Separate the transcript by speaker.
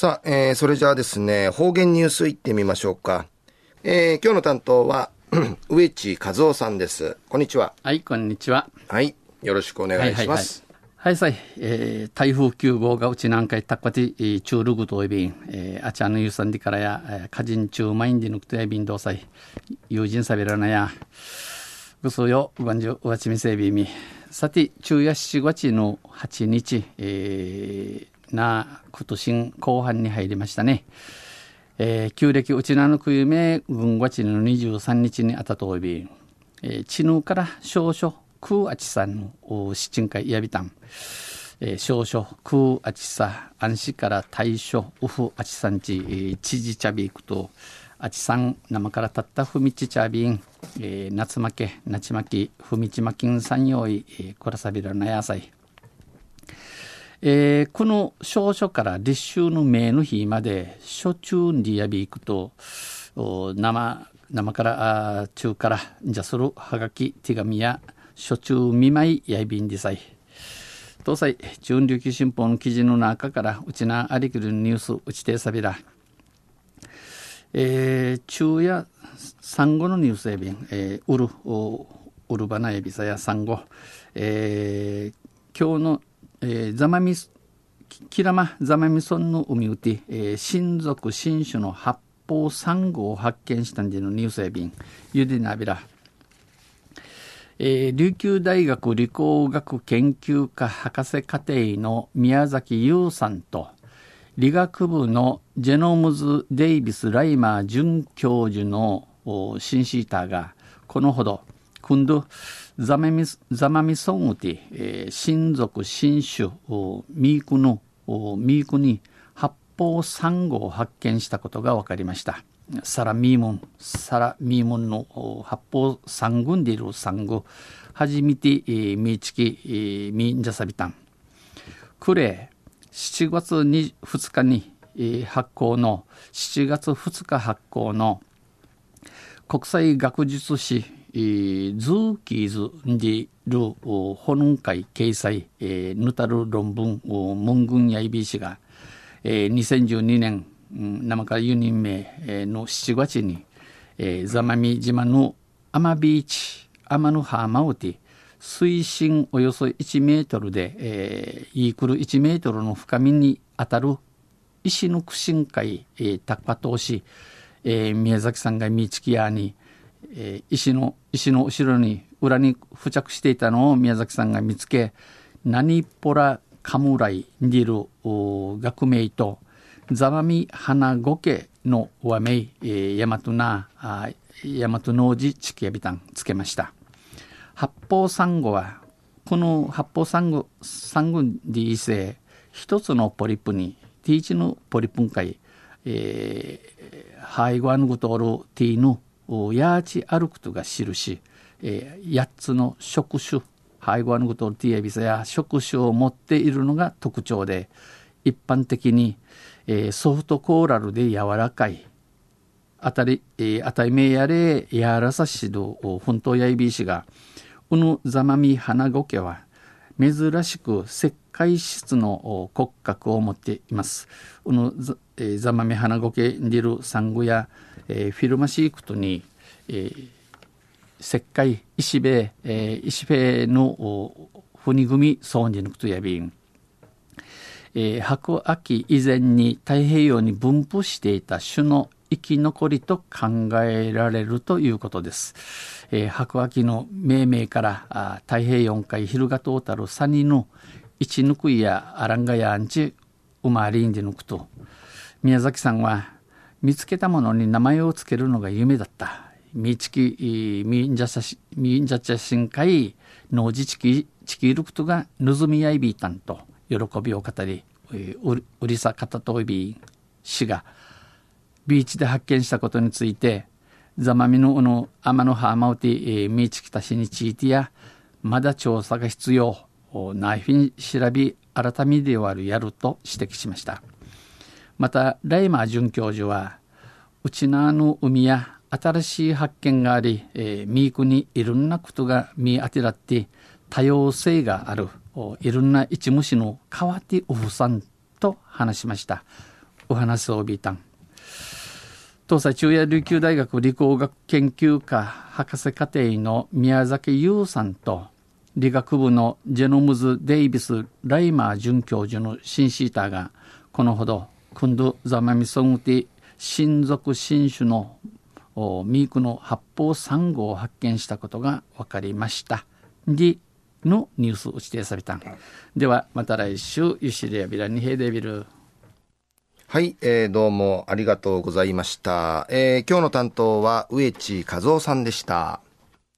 Speaker 1: さあ、えー、それじゃあですね、方言ニュースいってみましょうか。えー、今日の担当は、植地和夫さんです。こんにちは。
Speaker 2: はい、こんにちは。
Speaker 1: はい、よろしくお願いします。
Speaker 2: はい、はい、はい、えー、台風9号がうちなんかいたっかて、中ルグといびん、えー、あちゃんのゆさんでからや、えー、家人中マインでぬくとやびんどうさい、友人さびらなや、ぐそよ、うばんじゅうわちみせびみ。さて、中夜7月の8日、えー、な今年後半に入りましたね。えー、旧暦うちなのくゆめ軍月の23日にあたとおび、えー、地ぬから少々空あちさんの七人会やびたん、えー、少々空あちさ安心から大正うふあちさんち、えー、知事茶びいくとあちさん生からたったふみち茶びん、えー、夏負けなちまきふみちまきんさんよい、えー、こらさびらなやさいえー、この少書から立秋の明の日まで初中にやび行くと生生からあ中からじゃするはがき手紙や初中見舞いやいびんでさい。東西中琉球新報の記事の中からうちなありくるニュースうちてさびら。えー、中や産後のニュースやびん、えー、うるうるばなやびさや産後、えー、今日のえー、ザマミキラマザマミソンの海うて、えー、親族新種の発泡産後を発見したんでのニュースや便ゆでなびら、えー、琉球大学理工学研究科博士課程の宮崎優さんと理学部のジェノムズ・デイビス・ライマー准教授のシンシーターがこのほど今度ザメミザマミソンウティ、えー、親族新種ミークのミークに発泡サンゴを発見したことが分かりました。サラミーモンサラミーモンの発泡サンゴでいるサンゴ初めて、えー、ミーチキ、えー、ミンジャサビタンクレー7月2日に、えー、発行の7月2日発行の国際学術誌ズーキーズにる本会掲載、えー、ヌタル論文文軍やいびしが、えー、2012年、うん、生から4人目の7月に、えー、ザマミ島のアマビーチアマヌハーマウテ水深およそ1メートルで、えー、イークル1メートルの深みにあたる石の苦心会、えー、タッパ投資、えー、宮崎さんが見つきやに、えー、石の石の後ろに裏に付着していたのを宮崎さんが見つけ何ポラカムライにいる学名とザマミ花ゴケの和名、えー、大和な大和農事地区やびたんつけました。八方サンゴはこの八方サンゴサンゴで異性一つのポリプにティーチのポリプン会、えー、ハイゴアヌグトールティーヌヤーチアルクトが印、えー、8つの触手ハイゴアヌグトルティエビサや触手を持っているのが特徴で一般的に、ソフトコーラルで柔らかいあたり、えー、あたりめやれやらさしど本当やいびしがうぬざまみ花ゴケは珍しく石灰質の骨格を持っています。うぬざ,、まみ花ゴケにいるサンゴやえー、フィルマシークトに、えー、石灰石塀、えー、石塀の骨組みそうに抜くとやびん、えー、白亜紀以前に太平洋に分布していた種の生き残りと考えられるということです。えー、白亜紀の命名からあ太平洋海昼がトータルサニの一抜くいやアランガヤアンチウマリンで抜くと宮崎さんは見つけたものに名前を付けるのが夢だった。みちき、みんじゃさし、みんじゃちゃしんかい、のじちき、ちきるくとが、ぬずみやいびいたんと、喜びを語り、ううりさかたといび氏が、ビーチで発見したことについて、ザマミのうの天のハーマウティ、みちきたしについてや、まだ調査が必要、ナイフに調べ、改めではあるやると指摘しました。またライマー准教授は内縄の海や新しい発見があり、えー、ミークにいろんなことが見当てらって多様性があるいろんな一虫の変わっておふさんと話しましたお話をびたん。東西中野琉球大学理工学研究科博士課程の宮崎優さんと、理学部のジェノムズ・デイビス・ライマー准教授のシンシーターが、このほど、クンド・ザマミソングティ新属新種のミークの発泡サ号を発見したことが分かりました。で、のニュースを指定された。では、また来週、ユシリアビラニヘデビル。
Speaker 1: はい、えー、どうもありがとうございました。えー、今日の担当は植地和夫さんでした。